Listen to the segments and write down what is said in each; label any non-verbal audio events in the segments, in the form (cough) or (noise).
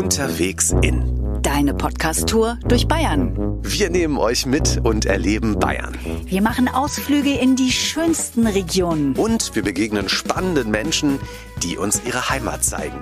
Unterwegs in. Deine Podcast-Tour durch Bayern. Wir nehmen euch mit und erleben Bayern. Wir machen Ausflüge in die schönsten Regionen. Und wir begegnen spannenden Menschen, die uns ihre Heimat zeigen.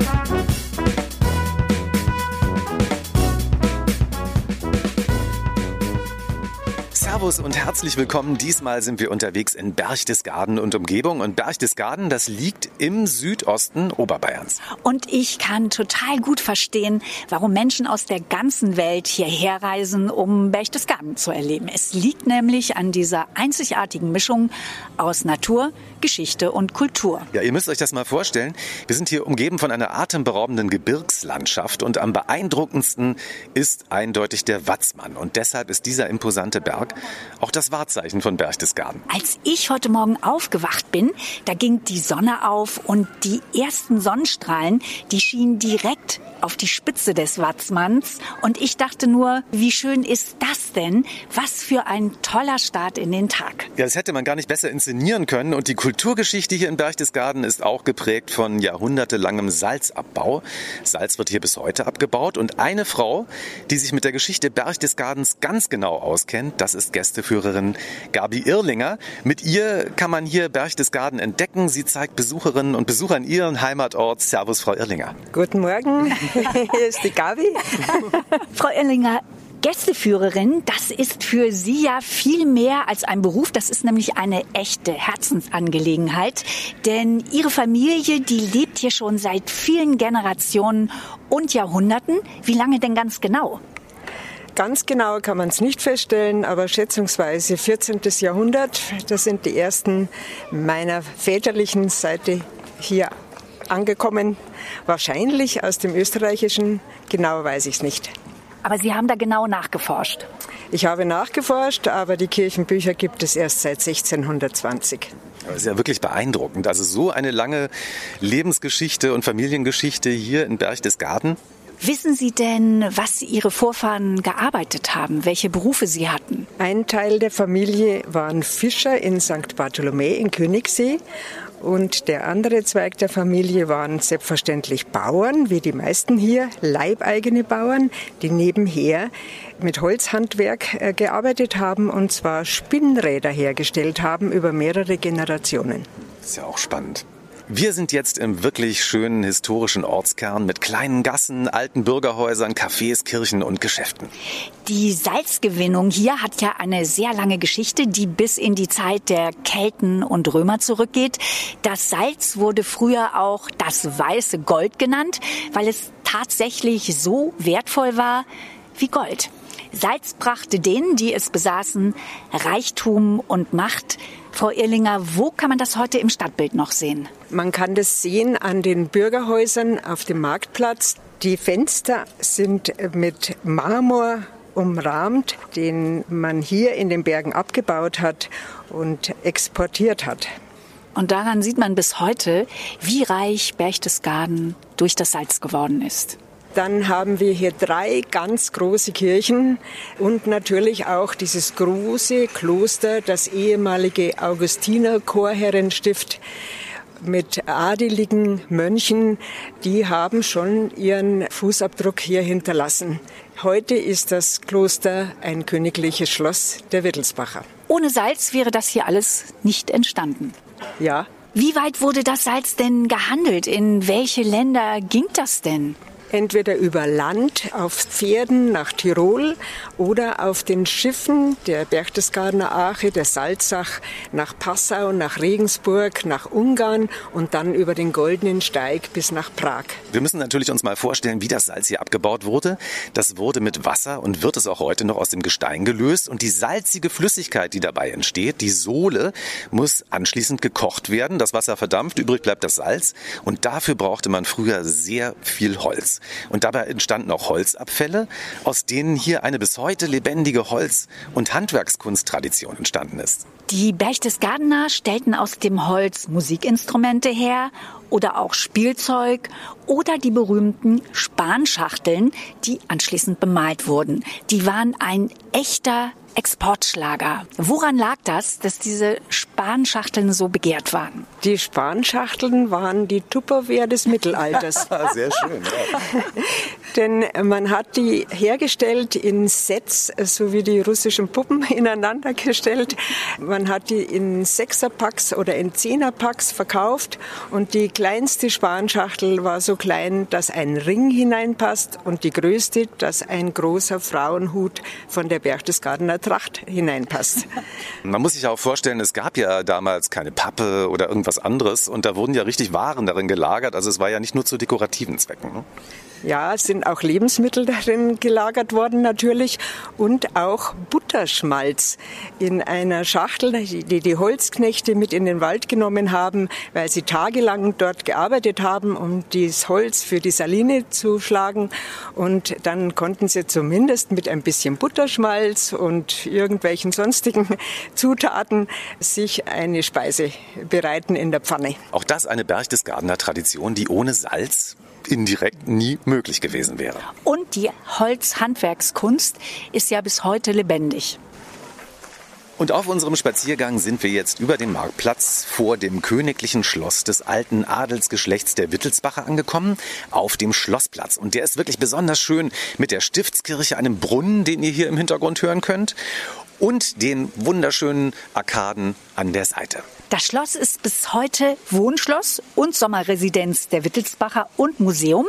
Servus und herzlich willkommen. Diesmal sind wir unterwegs in Berchtesgaden und Umgebung. Und Berchtesgaden, das liegt im Südosten Oberbayerns. Und ich kann total gut verstehen, warum Menschen aus der ganzen Welt hierher reisen, um Berchtesgaden zu erleben. Es liegt nämlich an dieser einzigartigen Mischung aus Natur, Geschichte und Kultur. Ja, ihr müsst euch das mal vorstellen. Wir sind hier umgeben von einer atemberaubenden Gebirgslandschaft und am beeindruckendsten ist eindeutig der Watzmann. Und deshalb ist dieser imposante Berg auch das Wahrzeichen von Berchtesgaden. Als ich heute Morgen aufgewacht bin, da ging die Sonne auf und die ersten Sonnenstrahlen, die schienen direkt auf die Spitze des Watzmanns. Und ich dachte nur, wie schön ist das denn? Was für ein toller Start in den Tag. Ja, das hätte man gar nicht besser inszenieren können. Und die Kulturgeschichte hier in Berchtesgaden ist auch geprägt von jahrhundertelangem Salzabbau. Salz wird hier bis heute abgebaut. Und eine Frau, die sich mit der Geschichte Berchtesgadens ganz genau auskennt, das ist Gästeführerin Gabi Irlinger. Mit ihr kann man hier Berchtesgaden entdecken. Sie zeigt Besucherinnen und Besuchern ihren Heimatort. Servus, Frau Irlinger. Guten Morgen. (laughs) Hier (laughs) ist die Gabi. (laughs) Frau Erlinger, Gästeführerin, das ist für Sie ja viel mehr als ein Beruf. Das ist nämlich eine echte Herzensangelegenheit. Denn Ihre Familie, die lebt hier schon seit vielen Generationen und Jahrhunderten. Wie lange denn ganz genau? Ganz genau kann man es nicht feststellen, aber schätzungsweise 14. Jahrhundert. Das sind die ersten meiner väterlichen Seite hier angekommen. Wahrscheinlich aus dem österreichischen, genau weiß ich es nicht. Aber Sie haben da genau nachgeforscht. Ich habe nachgeforscht, aber die Kirchenbücher gibt es erst seit 1620. Das ist ja wirklich beeindruckend. Also so eine lange Lebensgeschichte und Familiengeschichte hier in Berchtesgaden. Wissen Sie denn, was Ihre Vorfahren gearbeitet haben, welche Berufe sie hatten? Ein Teil der Familie waren Fischer in St. Bartholomä in Königssee und der andere Zweig der Familie waren selbstverständlich Bauern, wie die meisten hier, leibeigene Bauern, die nebenher mit Holzhandwerk äh, gearbeitet haben und zwar Spinnräder hergestellt haben über mehrere Generationen. Das ist ja auch spannend. Wir sind jetzt im wirklich schönen historischen Ortskern mit kleinen Gassen, alten Bürgerhäusern, Cafés, Kirchen und Geschäften. Die Salzgewinnung hier hat ja eine sehr lange Geschichte, die bis in die Zeit der Kelten und Römer zurückgeht. Das Salz wurde früher auch das weiße Gold genannt, weil es tatsächlich so wertvoll war wie Gold. Salz brachte denen, die es besaßen, Reichtum und Macht. Frau Irlinger, wo kann man das heute im Stadtbild noch sehen? Man kann das sehen an den Bürgerhäusern auf dem Marktplatz. Die Fenster sind mit Marmor umrahmt, den man hier in den Bergen abgebaut hat und exportiert hat. Und daran sieht man bis heute, wie reich Berchtesgaden durch das Salz geworden ist. Dann haben wir hier drei ganz große Kirchen und natürlich auch dieses große Kloster, das ehemalige Augustiner Chorherrenstift mit adeligen Mönchen, die haben schon ihren Fußabdruck hier hinterlassen. Heute ist das Kloster ein königliches Schloss der Wittelsbacher. Ohne Salz wäre das hier alles nicht entstanden. Ja. Wie weit wurde das Salz denn gehandelt? In welche Länder ging das denn? Entweder über Land auf Pferden nach Tirol oder auf den Schiffen der Berchtesgadener Ache, der Salzach nach Passau, nach Regensburg, nach Ungarn und dann über den Goldenen Steig bis nach Prag. Wir müssen natürlich uns mal vorstellen, wie das Salz hier abgebaut wurde. Das wurde mit Wasser und wird es auch heute noch aus dem Gestein gelöst und die salzige Flüssigkeit, die dabei entsteht, die Sohle, muss anschließend gekocht werden. Das Wasser verdampft, übrig bleibt das Salz und dafür brauchte man früher sehr viel Holz. Und dabei entstanden auch Holzabfälle, aus denen hier eine bis heute lebendige Holz- und Handwerkskunsttradition entstanden ist. Die Berchtesgadener stellten aus dem Holz Musikinstrumente her oder auch Spielzeug oder die berühmten Spanschachteln, die anschließend bemalt wurden. Die waren ein echter Exportschlager. Woran lag das, dass diese Spanschachteln so begehrt waren? Die Spanschachteln waren die Tupperware des Mittelalters. (laughs) Sehr schön. Ja. (laughs) Denn man hat die hergestellt in Sets, so wie die russischen Puppen (laughs) ineinander gestellt. Man hat die in Sechserpacks oder in Zehnerpacks verkauft und die kleinste Spanschachtel war so klein, dass ein Ring hineinpasst und die größte, dass ein großer Frauenhut von der Berchtesgadener Tracht hineinpasst. (laughs) Man muss sich auch vorstellen, es gab ja damals keine Pappe oder irgendwas anderes und da wurden ja richtig Waren darin gelagert. Also es war ja nicht nur zu dekorativen Zwecken. Ja, es sind auch Lebensmittel darin gelagert worden natürlich und auch Butterschmalz in einer Schachtel, die die Holzknechte mit in den Wald genommen haben, weil sie tagelang dort gearbeitet haben, um das Holz für die Saline zu schlagen. Und dann konnten sie zumindest mit ein bisschen Butterschmalz und irgendwelchen sonstigen (laughs) Zutaten sich eine Speise bereiten in der Pfanne. Auch das eine Berchtesgadener Tradition, die ohne Salz indirekt nie möglich gewesen wäre. Und die Holzhandwerkskunst ist ja bis heute lebendig. Und auf unserem Spaziergang sind wir jetzt über dem Marktplatz vor dem königlichen Schloss des alten Adelsgeschlechts der Wittelsbacher angekommen, auf dem Schlossplatz. Und der ist wirklich besonders schön mit der Stiftskirche, einem Brunnen, den ihr hier im Hintergrund hören könnt, und den wunderschönen Arkaden an der Seite. Das Schloss ist bis heute Wohnschloss und Sommerresidenz der Wittelsbacher und Museum.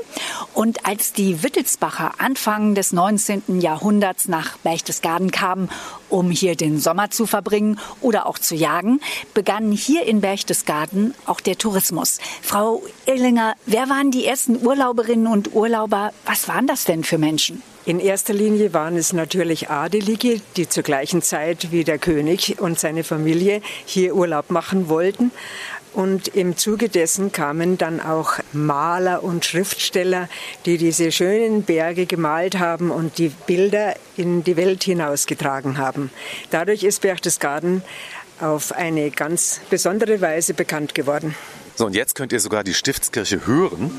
Und als die Wittelsbacher Anfang des 19. Jahrhunderts nach Berchtesgaden kamen, um hier den Sommer zu verbringen oder auch zu jagen, begann hier in Berchtesgaden auch der Tourismus. Frau Irlinger, wer waren die ersten Urlauberinnen und Urlauber? Was waren das denn für Menschen? In erster Linie waren es natürlich Adelige, die zur gleichen Zeit wie der König und seine Familie hier Urlaub machen wollten. Und im Zuge dessen kamen dann auch Maler und Schriftsteller, die diese schönen Berge gemalt haben und die Bilder in die Welt hinausgetragen haben. Dadurch ist Berchtesgaden auf eine ganz besondere Weise bekannt geworden. So, und jetzt könnt ihr sogar die Stiftskirche hören.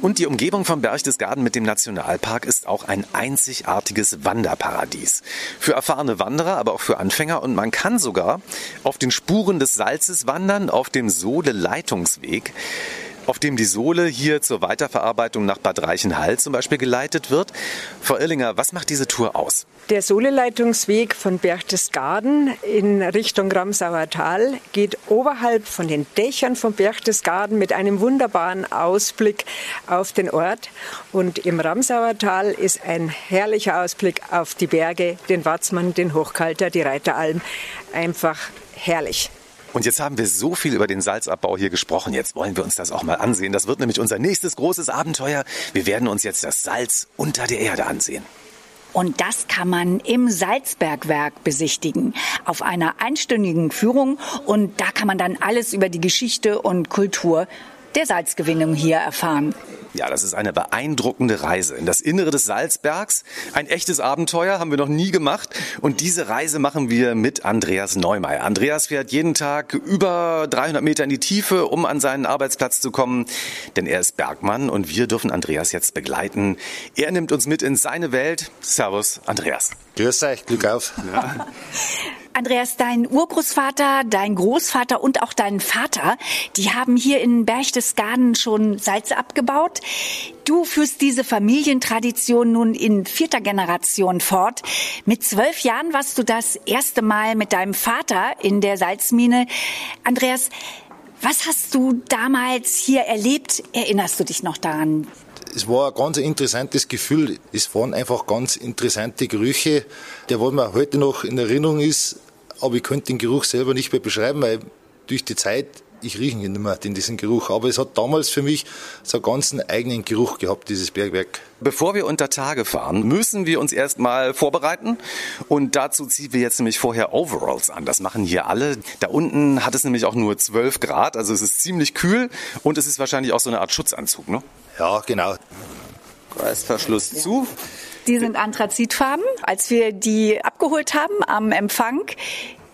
Und die Umgebung vom Berchtesgaden mit dem Nationalpark ist auch ein einzigartiges Wanderparadies. Für erfahrene Wanderer, aber auch für Anfänger. Und man kann sogar auf den Spuren des Salzes wandern, auf dem Sohle-Leitungsweg auf dem die Sohle hier zur Weiterverarbeitung nach Bad Reichenhall zum Beispiel geleitet wird. Frau Irlinger, was macht diese Tour aus? Der Sohleleitungsweg von Berchtesgaden in Richtung Ramsauer Tal geht oberhalb von den Dächern von Berchtesgaden mit einem wunderbaren Ausblick auf den Ort. Und im Ramsauer Tal ist ein herrlicher Ausblick auf die Berge, den Watzmann, den Hochkalter, die Reiteralm. Einfach herrlich. Und jetzt haben wir so viel über den Salzabbau hier gesprochen. Jetzt wollen wir uns das auch mal ansehen. Das wird nämlich unser nächstes großes Abenteuer. Wir werden uns jetzt das Salz unter der Erde ansehen. Und das kann man im Salzbergwerk besichtigen, auf einer einstündigen Führung. Und da kann man dann alles über die Geschichte und Kultur der Salzgewinnung hier erfahren. Ja, das ist eine beeindruckende Reise in das Innere des Salzbergs. Ein echtes Abenteuer haben wir noch nie gemacht. Und diese Reise machen wir mit Andreas Neumeier. Andreas fährt jeden Tag über 300 Meter in die Tiefe, um an seinen Arbeitsplatz zu kommen. Denn er ist Bergmann und wir dürfen Andreas jetzt begleiten. Er nimmt uns mit in seine Welt. Servus, Andreas. Grüß euch, Glück auf. Ja. (laughs) (laughs) Andreas, dein Urgroßvater, dein Großvater und auch dein Vater, die haben hier in Berchtesgaden schon Salz abgebaut. Du führst diese Familientradition nun in vierter Generation fort. Mit zwölf Jahren warst du das erste Mal mit deinem Vater in der Salzmine. Andreas, was hast du damals hier erlebt? Erinnerst du dich noch daran? es war ein ganz interessantes Gefühl. Es waren einfach ganz interessante Gerüche, der was mir heute noch in Erinnerung ist aber ich könnte den Geruch selber nicht mehr beschreiben, weil durch die Zeit ich rieche ihn nicht mehr, den, diesen Geruch. Aber es hat damals für mich so einen ganzen eigenen Geruch gehabt, dieses Bergwerk. Bevor wir unter Tage fahren, müssen wir uns erstmal vorbereiten. Und dazu ziehen wir jetzt nämlich vorher Overalls an. Das machen hier alle. Da unten hat es nämlich auch nur 12 Grad, also es ist ziemlich kühl und es ist wahrscheinlich auch so eine Art Schutzanzug, ne? Ja, genau. Reißverschluss ja. zu. Die sind anthrazitfarben. Als wir die abgeholt haben am Empfang,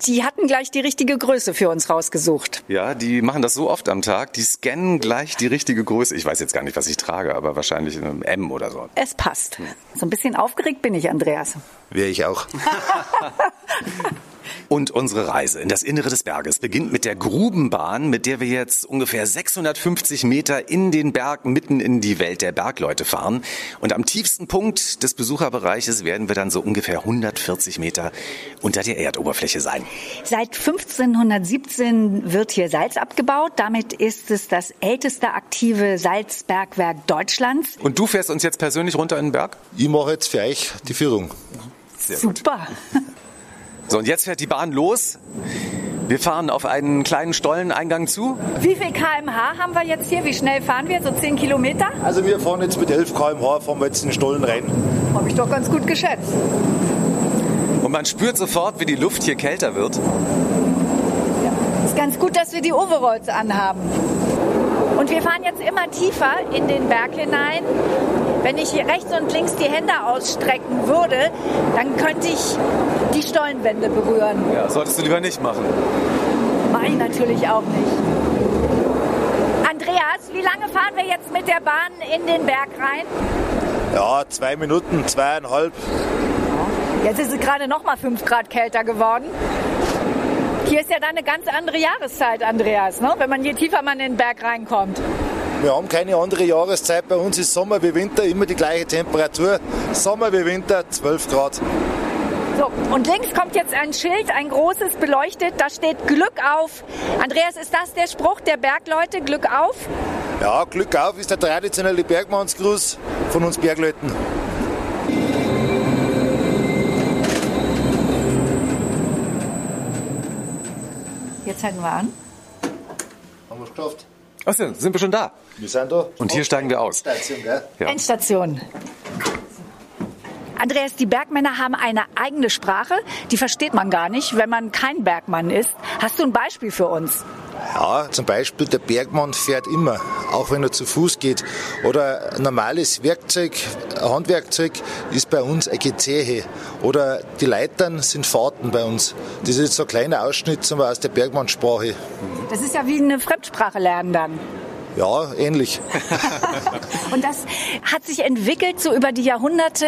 Die hatten gleich die richtige Größe für uns rausgesucht. Ja, die machen das so oft am Tag. Die scannen gleich die richtige Größe. Ich weiß jetzt gar nicht, was ich trage, aber wahrscheinlich ein M oder so. Es passt. So ein bisschen aufgeregt bin ich, Andreas. Wäre ich auch. (laughs) Und unsere Reise in das Innere des Berges beginnt mit der Grubenbahn, mit der wir jetzt ungefähr 650 Meter in den Berg mitten in die Welt der Bergleute fahren. Und am tiefsten Punkt des Besucherbereiches werden wir dann so ungefähr 140 Meter unter der Erdoberfläche sein. Seit 1517 wird hier Salz abgebaut. Damit ist es das älteste aktive Salzbergwerk Deutschlands. Und du fährst uns jetzt persönlich runter in den Berg? Ich mache jetzt für euch die Führung. Sehr Super. Gut. So, und jetzt fährt die Bahn los. Wir fahren auf einen kleinen Stolleneingang zu. Wie viel kmh haben wir jetzt hier? Wie schnell fahren wir? So 10 Kilometer? Also wir fahren jetzt mit 11 kmh, fahren wir jetzt in den Stollen rein. Habe ich doch ganz gut geschätzt. Und man spürt sofort, wie die Luft hier kälter wird. Ja. Ist ganz gut, dass wir die Overalls anhaben. Und wir fahren jetzt immer tiefer in den Berg hinein. Wenn ich hier rechts und links die Hände ausstrecken würde, dann könnte ich die Stollenwände berühren. Ja, solltest du lieber nicht machen. Mach ich natürlich auch nicht. Andreas, wie lange fahren wir jetzt mit der Bahn in den Berg rein? Ja, zwei Minuten, zweieinhalb. Jetzt ist es gerade noch mal fünf Grad kälter geworden. Hier ist ja dann eine ganz andere Jahreszeit, Andreas, ne? wenn man je tiefer man in den Berg reinkommt. Wir haben keine andere Jahreszeit. Bei uns ist Sommer wie Winter immer die gleiche Temperatur. Sommer wie Winter, 12 Grad. So, und links kommt jetzt ein Schild, ein großes, beleuchtet. Da steht Glück auf. Andreas, ist das der Spruch der Bergleute? Glück auf? Ja, Glück auf ist der traditionelle Bergmannsgruß von uns Bergleuten. Jetzt halten wir an. Haben wir es geschafft. Achso, sind wir schon da? Wir sind da. Und hier steigen wir aus. Station, gell? Ja. Endstation. Andreas, die Bergmänner haben eine eigene Sprache, die versteht man gar nicht, wenn man kein Bergmann ist. Hast du ein Beispiel für uns? Ja, zum Beispiel der Bergmann fährt immer, auch wenn er zu Fuß geht. Oder ein normales Werkzeug, ein Handwerkzeug ist bei uns eine Gezehe. Oder die Leitern sind Fahrten bei uns. Das ist jetzt so ein kleiner Ausschnitt aus der Bergmannsprache. Das ist ja wie eine Fremdsprache lernen dann. Ja, ähnlich. (laughs) Und das hat sich entwickelt so über die Jahrhunderte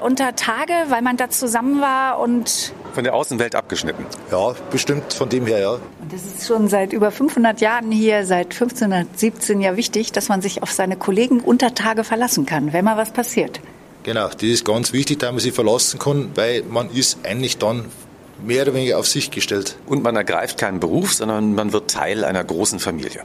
unter Tage, weil man da zusammen war und Von der Außenwelt abgeschnitten. Ja, bestimmt von dem her, ja. Und das ist schon seit über 500 Jahren hier, seit 1517 ja wichtig, dass man sich auf seine Kollegen unter Tage verlassen kann, wenn mal was passiert. Genau, das ist ganz wichtig, dass man sich verlassen kann, weil man ist eigentlich dann mehr oder weniger auf sich gestellt. Und man ergreift keinen Beruf, sondern man wird Teil einer großen Familie.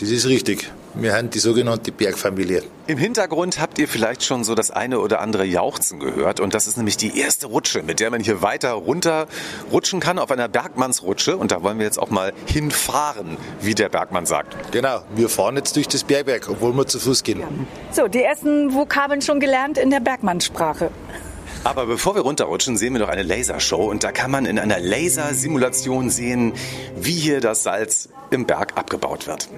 Das ist richtig. Wir haben die sogenannte Bergfamilie. Im Hintergrund habt ihr vielleicht schon so das eine oder andere Jauchzen gehört. Und das ist nämlich die erste Rutsche, mit der man hier weiter runter rutschen kann auf einer Bergmannsrutsche. Und da wollen wir jetzt auch mal hinfahren, wie der Bergmann sagt. Genau, wir fahren jetzt durch das Bergwerk, obwohl wir zu Fuß gehen. So, die ersten Vokabeln schon gelernt in der Bergmannssprache. Aber bevor wir runterrutschen, sehen wir noch eine Lasershow. Und da kann man in einer Lasersimulation sehen, wie hier das Salz im Berg abgebaut wird.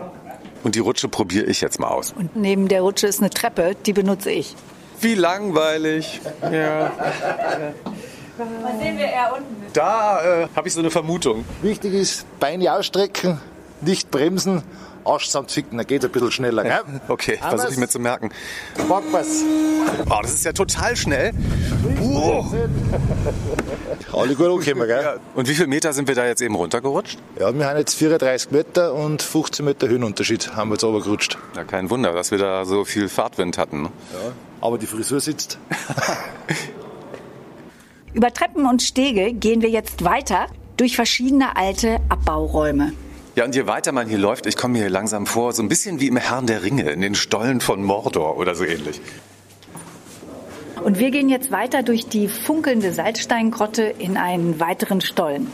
Und die Rutsche probiere ich jetzt mal aus. Und neben der Rutsche ist eine Treppe, die benutze ich. Wie langweilig. Ja. Was sehen wir eher unten? Da äh, habe ich so eine Vermutung. Wichtig ist, Beine ausstrecken, nicht bremsen, Arsch zusammenficken, dann geht es ein bisschen schneller. Gell? (laughs) Okay, versuche ich mir zu merken. Backpass. Oh, das ist ja total schnell. Oh. Alle gut angekommen, gell? Und wie viele Meter sind wir da jetzt eben runtergerutscht? Ja, wir haben jetzt 34 Meter und 15 Meter Höhenunterschied haben wir jetzt runtergerutscht. Ja, kein Wunder, dass wir da so viel Fahrtwind hatten. ne? Ja, aber die Frisur sitzt. (laughs) Über Treppen und Stege gehen wir jetzt weiter durch verschiedene alte Abbauräume. Ja, und je weiter man hier läuft, ich komme mir hier langsam vor, so ein bisschen wie im Herrn der Ringe, in den Stollen von Mordor oder so ähnlich. Und wir gehen jetzt weiter durch die funkelnde Salzsteingrotte in einen weiteren Stollen.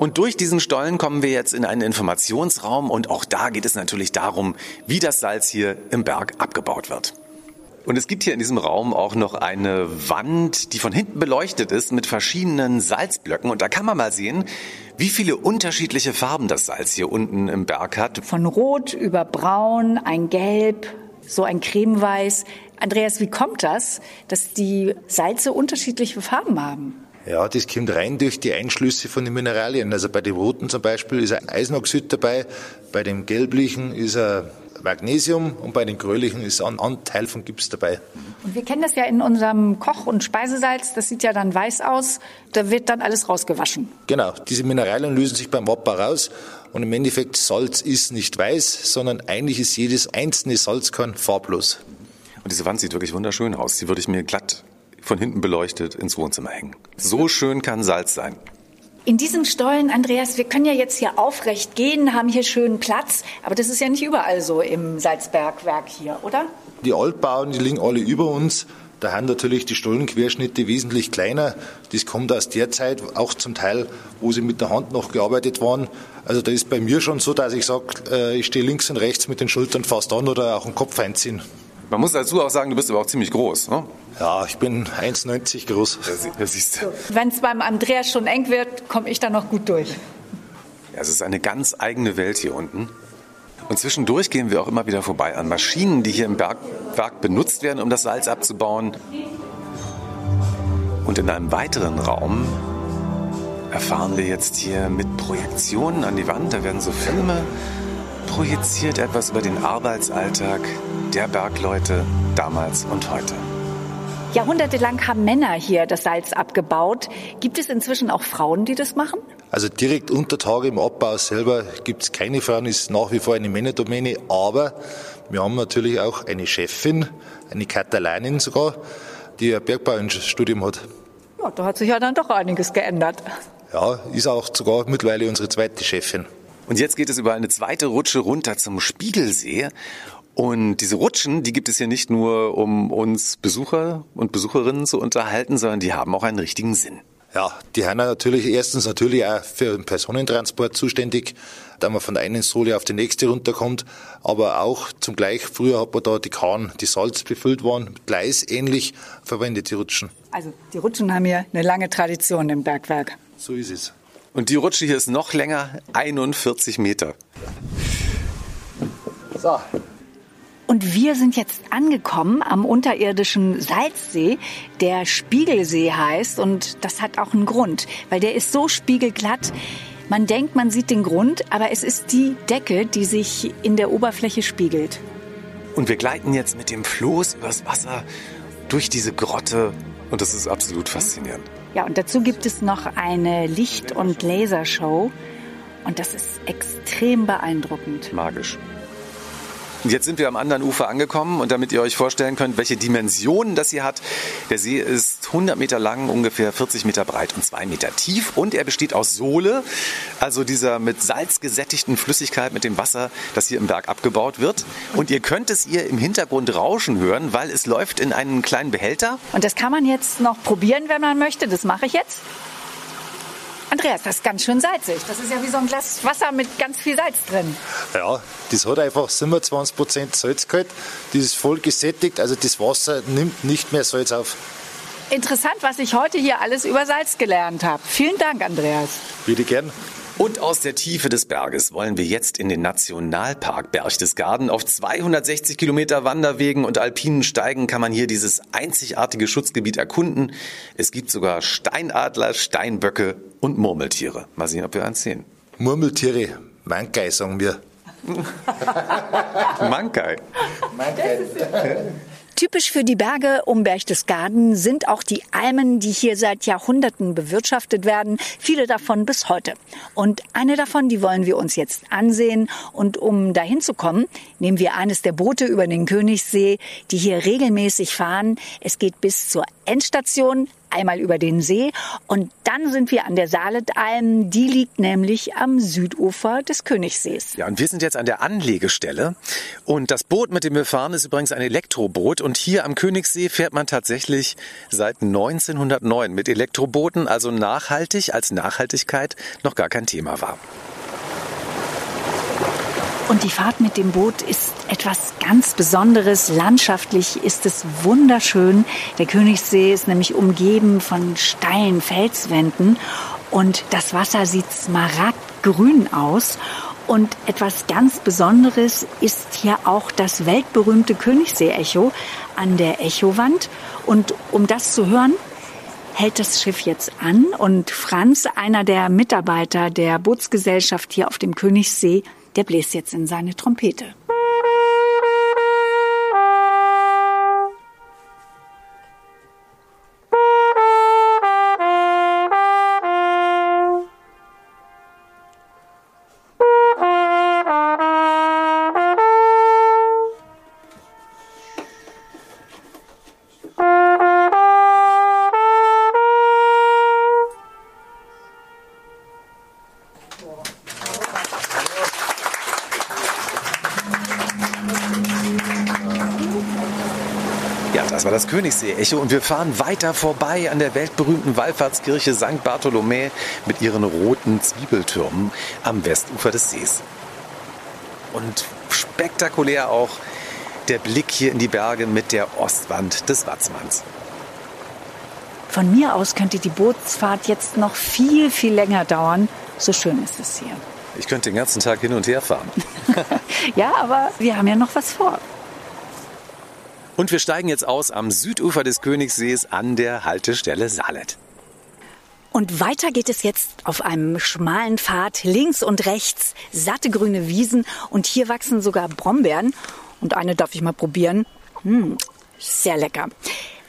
Und durch diesen Stollen kommen wir jetzt in einen Informationsraum und auch da geht es natürlich darum, wie das Salz hier im Berg abgebaut wird. Und es gibt hier in diesem Raum auch noch eine Wand, die von hinten beleuchtet ist mit verschiedenen Salzblöcken. Und da kann man mal sehen, wie viele unterschiedliche Farben das Salz hier unten im Berg hat. Von Rot über Braun, ein Gelb, so ein Cremeweiß. Andreas, wie kommt das, dass die Salze unterschiedliche Farben haben? Ja, das kommt rein durch die Einschlüsse von den Mineralien. Also bei dem roten zum Beispiel ist ein Eisenoxid dabei, bei dem gelblichen ist ein Magnesium und bei den grölichen ist ein Anteil von Gips dabei. Und wir kennen das ja in unserem Koch- und Speisesalz, das sieht ja dann weiß aus, da wird dann alles rausgewaschen. Genau, diese Mineralien lösen sich beim Abbau raus und im Endeffekt Salz ist nicht weiß, sondern eigentlich ist jedes einzelne Salzkorn farblos. Und diese Wand sieht wirklich wunderschön aus. Die würde ich mir glatt von hinten beleuchtet ins Wohnzimmer hängen. So schön kann Salz sein. In diesem Stollen, Andreas, wir können ja jetzt hier aufrecht gehen, haben hier schönen Platz, aber das ist ja nicht überall so im Salzbergwerk hier, oder? Die Altbauten, die liegen alle über uns. Da haben natürlich die Stollenquerschnitte wesentlich kleiner. Das kommt aus der Zeit, auch zum Teil, wo sie mit der Hand noch gearbeitet waren. Also da ist bei mir schon so, dass ich sage, äh, ich stehe links und rechts mit den Schultern fast an oder auch den Kopf einziehen. Man muss dazu auch sagen, du bist aber auch ziemlich groß. Ne? Ja, ich bin 1,90 groß. Ja, siehst du. Wenn es beim Andreas schon eng wird, komme ich da noch gut durch. Ja, es ist eine ganz eigene Welt hier unten. Und zwischendurch gehen wir auch immer wieder vorbei an Maschinen, die hier im Bergwerk benutzt werden, um das Salz abzubauen. Und in einem weiteren Raum erfahren wir jetzt hier mit Projektionen an die Wand, da werden so Filme projiziert, etwas über den Arbeitsalltag der Bergleute damals und heute. Jahrhundertelang haben Männer hier das Salz abgebaut. Gibt es inzwischen auch Frauen, die das machen? Also direkt unter Tage im Abbau selber gibt es keine Frauen, ist nach wie vor eine Männerdomäne, aber wir haben natürlich auch eine Chefin, eine Katalanin sogar, die ein Bergbaustudium hat. Ja, da hat sich ja dann doch einiges geändert. Ja, ist auch sogar mittlerweile unsere zweite Chefin. Und jetzt geht es über eine zweite Rutsche runter zum Spiegelsee. Und diese Rutschen, die gibt es hier nicht nur, um uns Besucher und Besucherinnen zu unterhalten, sondern die haben auch einen richtigen Sinn. Ja, die haben natürlich erstens natürlich auch für den Personentransport zuständig, da man von der einen Sohle auf die nächste runterkommt, aber auch zum Gleich, früher hat man da die Kahn, die Salz befüllt waren, gleisähnlich verwendet, die Rutschen. Also die Rutschen haben hier eine lange Tradition im Bergwerk. So ist es. Und die Rutsche hier ist noch länger, 41 Meter. So, Und wir sind jetzt angekommen am unterirdischen Salzsee, der Spiegelsee heißt. Und das hat auch einen Grund, weil der ist so spiegelglatt. Man denkt, man sieht den Grund, aber es ist die Decke, die sich in der Oberfläche spiegelt. Und wir gleiten jetzt mit dem Floß übers Wasser durch diese Grotte. Und das ist absolut faszinierend. Ja, und dazu gibt es noch eine Licht- und Lasershow. Und das ist extrem beeindruckend. Magisch. Und jetzt sind wir am anderen Ufer angekommen und damit ihr euch vorstellen könnt, welche Dimensionen das hier hat. Der See ist 100 Meter lang, ungefähr 40 Meter breit und 2 Meter tief und er besteht aus Sohle, also dieser mit Salz gesättigten Flüssigkeit mit dem Wasser, das hier im Berg abgebaut wird. Und ihr könnt es hier im Hintergrund rauschen hören, weil es läuft in einen kleinen Behälter. Und das kann man jetzt noch probieren, wenn man möchte. Das mache ich jetzt. Andreas, das ist ganz schön salzig. Das ist ja wie so ein Glas Wasser mit ganz viel Salz drin. Ja, das hat einfach 27 Prozent Salzgehalt. Das ist voll gesättigt, also das Wasser nimmt nicht mehr Salz auf. Interessant, was ich heute hier alles über Salz gelernt habe. Vielen Dank, Andreas. Bitte gern. Und aus der Tiefe des Berges wollen wir jetzt in den Nationalpark Berchtesgaden. Auf 260 Kilometer Wanderwegen und alpinen Steigen kann man hier dieses einzigartige Schutzgebiet erkunden. Es gibt sogar Steinadler, Steinböcke und Murmeltiere. Mal sehen, ob wir eins sehen. Murmeltiere, Mankai sagen wir. (laughs) Mankai. Typisch für die Berge um Berchtesgaden sind auch die Almen, die hier seit Jahrhunderten bewirtschaftet werden, viele davon bis heute. Und eine davon, die wollen wir uns jetzt ansehen. Und um dahin zu kommen, nehmen wir eines der Boote über den Königssee, die hier regelmäßig fahren. Es geht bis zur Endstation, einmal über den See und dann sind wir an der Saaletalm. Die liegt nämlich am Südufer des Königssees. Ja, und wir sind jetzt an der Anlegestelle. Und das Boot, mit dem wir fahren, ist übrigens ein Elektroboot. Und hier am Königssee fährt man tatsächlich seit 1909 mit Elektrobooten, also nachhaltig, als Nachhaltigkeit noch gar kein Thema war. Und die Fahrt mit dem Boot ist etwas ganz Besonderes. Landschaftlich ist es wunderschön. Der Königssee ist nämlich umgeben von steilen Felswänden und das Wasser sieht smaragdgrün aus. Und etwas ganz Besonderes ist hier auch das weltberühmte Königssee-Echo an der Echowand. Und um das zu hören, hält das Schiff jetzt an und Franz, einer der Mitarbeiter der Bootsgesellschaft hier auf dem Königssee, der bläst jetzt in seine Trompete. War das Königssee-Echo und wir fahren weiter vorbei an der weltberühmten Wallfahrtskirche St. Bartholomä mit ihren roten Zwiebeltürmen am Westufer des Sees. Und spektakulär auch der Blick hier in die Berge mit der Ostwand des Watzmanns. Von mir aus könnte die Bootsfahrt jetzt noch viel, viel länger dauern. So schön ist es hier. Ich könnte den ganzen Tag hin und her fahren. (laughs) ja, aber wir haben ja noch was vor. Und wir steigen jetzt aus am Südufer des Königssees an der Haltestelle Salet. Und weiter geht es jetzt auf einem schmalen Pfad, links und rechts satte grüne Wiesen und hier wachsen sogar Brombeeren. Und eine darf ich mal probieren. Hm, sehr lecker.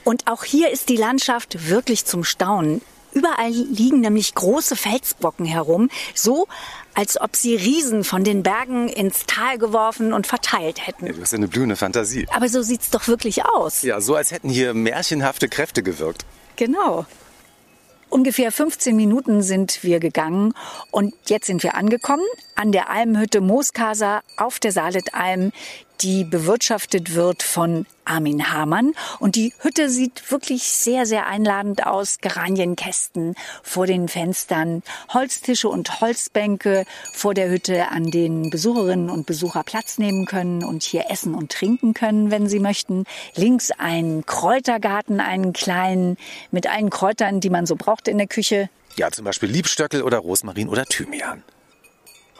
Und auch hier ist die Landschaft wirklich zum Staunen. Überall liegen nämlich große Felsbrocken herum, so als ob sie Riesen von den Bergen ins Tal geworfen und verteilt hätten. Ja, du hast eine blühende Fantasie. Aber so sieht's doch wirklich aus. Ja, so als hätten hier märchenhafte Kräfte gewirkt. Genau. Ungefähr 15 Minuten sind wir gegangen und jetzt sind wir angekommen an der Almhütte Mooskasa auf der Saletalm, die bewirtschaftet wird von Armin Hamann. Und die Hütte sieht wirklich sehr, sehr einladend aus. Geranienkästen vor den Fenstern, Holztische und Holzbänke vor der Hütte, an denen Besucherinnen und Besucher Platz nehmen können und hier essen und trinken können, wenn sie möchten. Links ein Kräutergarten, einen kleinen, mit allen Kräutern, die man so braucht in der Küche. Ja, zum Beispiel Liebstöckel oder Rosmarin oder Thymian.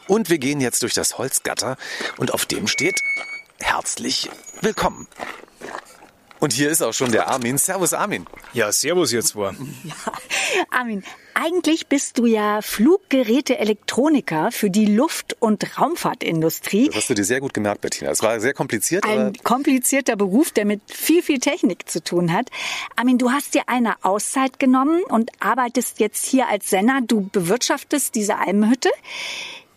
Und wir gehen jetzt durch das Holzgatter und auf dem steht herzlich willkommen. Und hier ist auch schon der Armin. Servus Armin. Ja, servus ihr zwei. Ja, Armin, eigentlich bist du ja Fluggeräte-Elektroniker für die Luft- und Raumfahrtindustrie. Das hast du dir sehr gut gemerkt, Bettina. Es war sehr kompliziert. Ein komplizierter Beruf, der mit viel, viel Technik zu tun hat. Armin, du hast dir eine Auszeit genommen und arbeitest jetzt hier als Senner. Du bewirtschaftest diese Almhütte.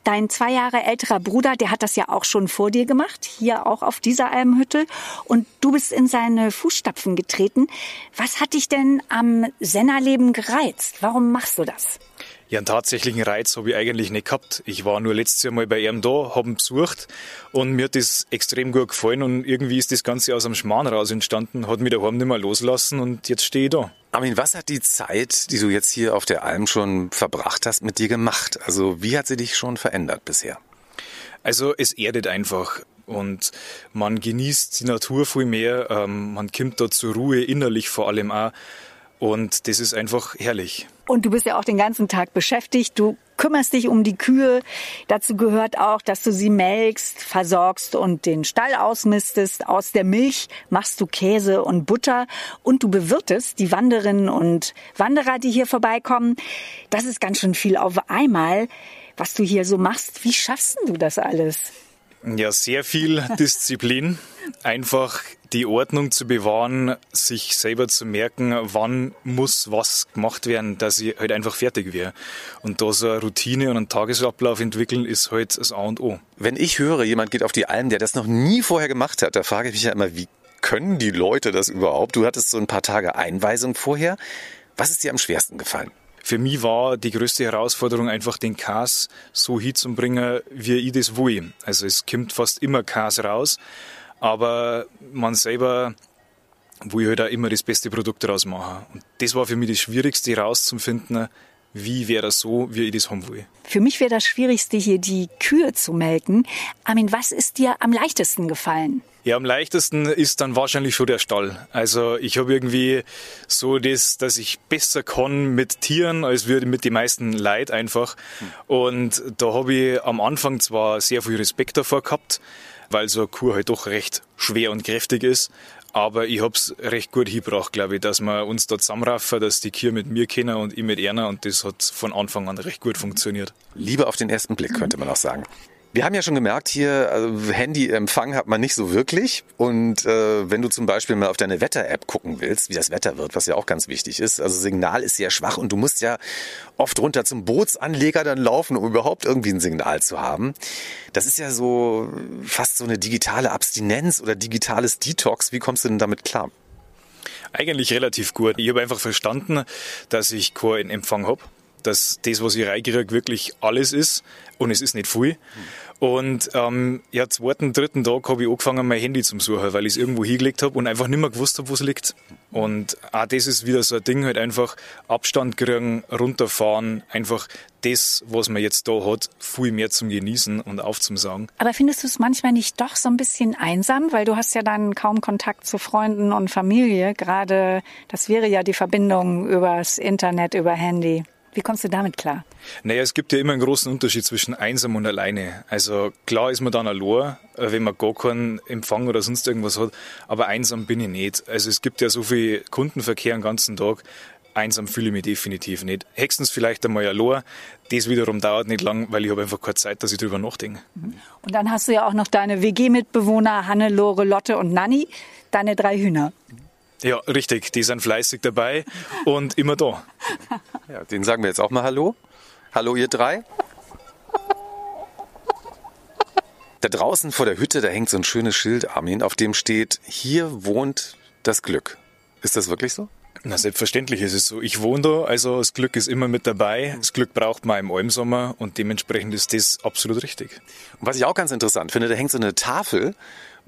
Dein zwei Jahre älterer Bruder, der hat das ja auch schon vor dir gemacht, hier auch auf dieser Almhütte. Und du bist in seine Fußstapfen getreten. Was hat dich denn am Sennerleben gereizt? Warum machst du das? Ja, einen tatsächlichen Reiz habe ich eigentlich nicht gehabt. Ich war nur letztes Jahr mal bei ihm da, habe ihn besucht und mir hat das extrem gut gefallen und irgendwie ist das Ganze aus einem Schmarrn raus entstanden, hat mich daheim nicht mehr loslassen und jetzt stehe ich da. Armin, was hat die Zeit, die du jetzt hier auf der Alm schon verbracht hast, mit dir gemacht? Also wie hat sie dich schon verändert bisher? Also es erdet einfach und man genießt die Natur viel mehr, ähm, man kommt da zur Ruhe innerlich vor allem auch und das ist einfach herrlich. Und du bist ja auch den ganzen Tag beschäftigt. Du kümmerst dich um die Kühe. Dazu gehört auch, dass du sie melkst, versorgst und den Stall ausmistest. Aus der Milch machst du Käse und Butter und du bewirtest die Wanderinnen und Wanderer, die hier vorbeikommen. Das ist ganz schön viel auf einmal, was du hier so machst. Wie schaffst du das alles? Ja, sehr viel (laughs) Disziplin. Einfach die Ordnung zu bewahren, sich selber zu merken, wann muss was gemacht werden, dass ich halt einfach fertig wäre. Und da so eine Routine und einen Tagesablauf entwickeln, ist halt das A und O. Wenn ich höre, jemand geht auf die Alm, der das noch nie vorher gemacht hat, da frage ich mich ja immer, wie können die Leute das überhaupt? Du hattest so ein paar Tage Einweisung vorher. Was ist dir am schwersten gefallen? Für mich war die größte Herausforderung einfach den Kas so hinzubringen, wie ich das will. Also es kommt fast immer Kas raus aber man selber will halt auch immer das beste Produkt daraus machen. Und das war für mich das Schwierigste herauszufinden, wie wäre das so, wie ich das haben will. Für mich wäre das Schwierigste, hier die Kühe zu melken. Armin, was ist dir am leichtesten gefallen? Ja, am leichtesten ist dann wahrscheinlich schon der Stall. Also ich habe irgendwie so das, dass ich besser kann mit Tieren als würde mit den meisten Leid einfach. Und da habe ich am Anfang zwar sehr viel Respekt davor gehabt, weil so eine Kuh halt doch recht schwer und kräftig ist. Aber ich hab's recht gut hingebracht, glaube ich, dass wir uns da zusammenraffen, dass die Kier mit mir kennen und ich mit einer und das hat von Anfang an recht gut funktioniert. Liebe auf den ersten Blick, könnte man auch sagen. Wir haben ja schon gemerkt, hier also Handyempfang hat man nicht so wirklich. Und äh, wenn du zum Beispiel mal auf deine Wetter-App gucken willst, wie das Wetter wird, was ja auch ganz wichtig ist, also Signal ist sehr schwach und du musst ja oft runter zum Bootsanleger dann laufen, um überhaupt irgendwie ein Signal zu haben. Das ist ja so fast so eine digitale Abstinenz oder digitales Detox. Wie kommst du denn damit klar? Eigentlich relativ gut. Ich habe einfach verstanden, dass ich keinen Empfang hab dass das, was ich reinkriege, wirklich alles ist und es ist nicht viel. Und ähm, ja, zweiten, dritten Tag habe ich angefangen, mein Handy zu suchen, weil ich es irgendwo hingelegt habe und einfach nicht mehr gewusst habe, wo es liegt. Und auch das ist wieder so ein Ding, halt einfach Abstand kriegen, runterfahren, einfach das, was man jetzt da hat, viel mehr zum Genießen und aufzusagen. Aber findest du es manchmal nicht doch so ein bisschen einsam, weil du hast ja dann kaum Kontakt zu Freunden und Familie, gerade das wäre ja die Verbindung übers Internet, über Handy. Wie kommst du damit klar? Naja, es gibt ja immer einen großen Unterschied zwischen einsam und alleine. Also klar ist man dann allein, äh, wenn man gar keinen Empfang oder sonst irgendwas hat, aber einsam bin ich nicht. Also es gibt ja so viel Kundenverkehr den ganzen Tag. Einsam fühle ich mich definitiv nicht. Höchstens vielleicht einmal allein. Das wiederum dauert nicht lang, weil ich habe einfach keine Zeit, dass ich drüber nachdenke. Mhm. Und dann hast du ja auch noch deine WG-Mitbewohner Hannelore, Lotte und Nanni, deine drei Hühner. Ja, richtig. Die sind fleißig dabei und immer da. (laughs) Ja, den sagen wir jetzt auch mal Hallo. Hallo, ihr drei. Da draußen vor der Hütte, da hängt so ein schönes Schild, Armin, auf dem steht, hier wohnt das Glück. Ist das wirklich so? Na, selbstverständlich ist es so. Ich wohne da, also das Glück ist immer mit dabei. Das Glück braucht man im Almsommer und dementsprechend ist das absolut richtig. Und was ich auch ganz interessant finde, da hängt so eine Tafel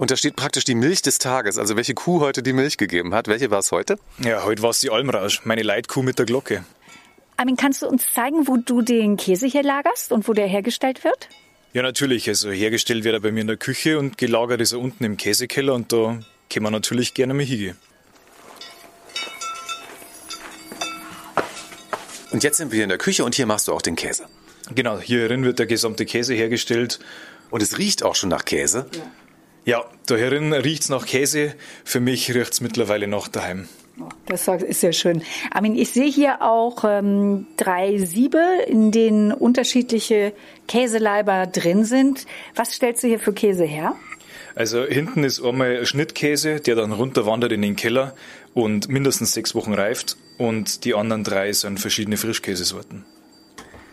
und da steht praktisch die Milch des Tages, also welche Kuh heute die Milch gegeben hat. Welche war es heute? Ja, heute war es die Almrausch, meine Leitkuh mit der Glocke. Armin, kannst du uns zeigen, wo du den Käse hier lagerst und wo der hergestellt wird? Ja, natürlich. Also hergestellt wird er bei mir in der Küche und gelagert ist er unten im Käsekeller und da können wir natürlich gerne mal hingehen. Und jetzt sind wir in der Küche und hier machst du auch den Käse. Genau, hierin wird der gesamte Käse hergestellt. Und es riecht auch schon nach Käse. Ja. Ja, da herin riecht es nach Käse. Für mich riecht es mittlerweile nach daheim. Das ist ja schön. Armin, ich sehe hier auch ähm, drei Siebe, in denen unterschiedliche Käseleiber drin sind. Was stellst du hier für Käse her? Also hinten ist einmal Schnittkäse, der dann runterwandert in den Keller und mindestens sechs Wochen reift. Und die anderen drei sind verschiedene Frischkäsesorten.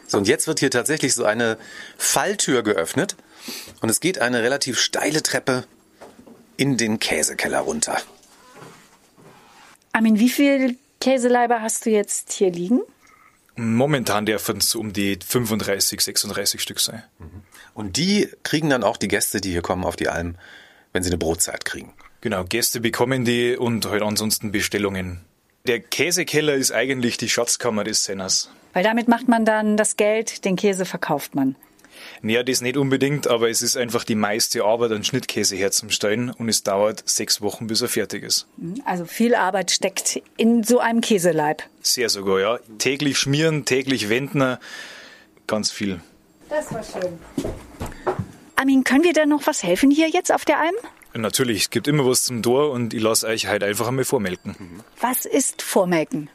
So, und jetzt wird hier tatsächlich so eine Falltür geöffnet. Und es geht eine relativ steile Treppe in den Käsekeller runter. Armin, wie viele Käseleiber hast du jetzt hier liegen? Momentan dürfen es um die 35, 36 Stück sein. Und die kriegen dann auch die Gäste, die hier kommen auf die Alm, wenn sie eine Brotzeit kriegen. Genau, Gäste bekommen die und halt ansonsten Bestellungen. Der Käsekeller ist eigentlich die Schatzkammer des Senners. Weil damit macht man dann das Geld, den Käse verkauft man. Naja, das nicht unbedingt, aber es ist einfach die meiste Arbeit, einen Schnittkäse herzustellen und es dauert sechs Wochen, bis er fertig ist. Also viel Arbeit steckt in so einem Käseleib. Sehr sogar, ja. Täglich schmieren, täglich wenden, ganz viel. Das war schön. Armin, können wir da noch was helfen hier jetzt auf der Alm? Natürlich, es gibt immer was zum Tor und ich lasse euch halt einfach einmal vormelken. Was ist Vormelken?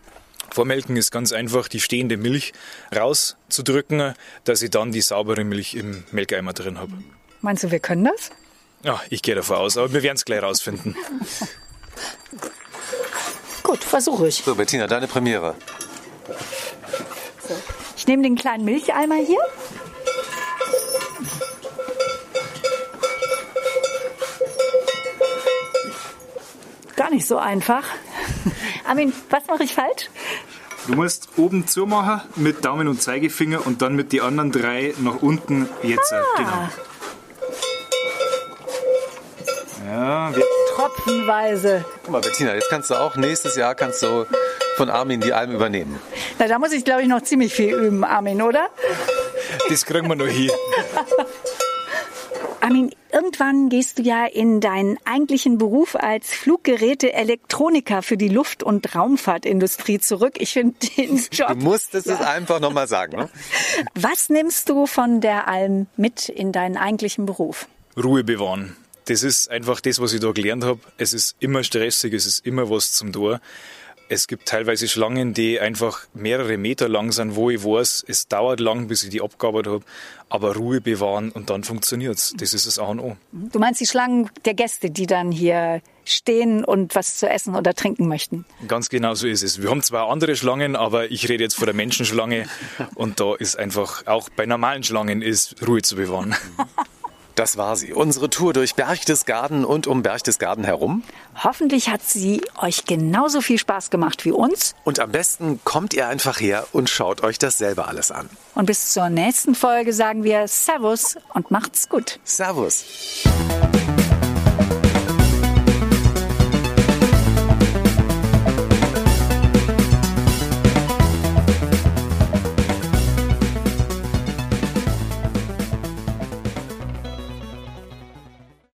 Vormelken ist ganz einfach, die stehende Milch rauszudrücken, dass ich dann die saubere Milch im Melkeimer drin habe. Meinst du, wir können das? Ja, ich gehe davon aus, aber wir werden es gleich rausfinden. (laughs) Gut, versuche ich. So, Bettina, deine Premiere. So. Ich nehme den kleinen Milcheimer hier. Gar nicht so einfach. (laughs) Armin, was mache ich falsch? Du musst oben zumachen mit Daumen und Zeigefinger und dann mit den anderen drei nach unten jetzt. Ah. Genau. Ja, wir Tropfenweise. Guck mal, Bettina, jetzt kannst du auch nächstes Jahr kannst du von Armin die Alm übernehmen. Na, da muss ich, glaube ich, noch ziemlich viel üben, Armin, oder? Das kriegen wir noch hier. (laughs) Armin, irgendwann gehst du ja in deinen eigentlichen Beruf als Fluggeräte-Elektroniker für die Luft- und Raumfahrtindustrie zurück. Ich finde den Job. Du musstest ja. es einfach nochmal sagen. Ne? Was nimmst du von der Alm mit in deinen eigentlichen Beruf? Ruhe bewahren. das ist einfach das, was ich da gelernt habe. Es ist immer stressig, es ist immer was zum Tor. Es gibt teilweise Schlangen, die einfach mehrere Meter lang sind, wo ich weiß, es dauert lang, bis ich die abgearbeitet habe, aber Ruhe bewahren und dann funktioniert's. Das ist das A und O. Du meinst die Schlangen der Gäste, die dann hier stehen und was zu essen oder trinken möchten? Ganz genau so ist es. Wir haben zwar andere Schlangen, aber ich rede jetzt von der Menschenschlange (laughs) und da ist einfach, auch bei normalen Schlangen ist Ruhe zu bewahren. (laughs) Das war sie, unsere Tour durch Berchtesgaden und um Berchtesgaden herum. Hoffentlich hat sie euch genauso viel Spaß gemacht wie uns. Und am besten kommt ihr einfach her und schaut euch das selber alles an. Und bis zur nächsten Folge sagen wir Servus und macht's gut. Servus.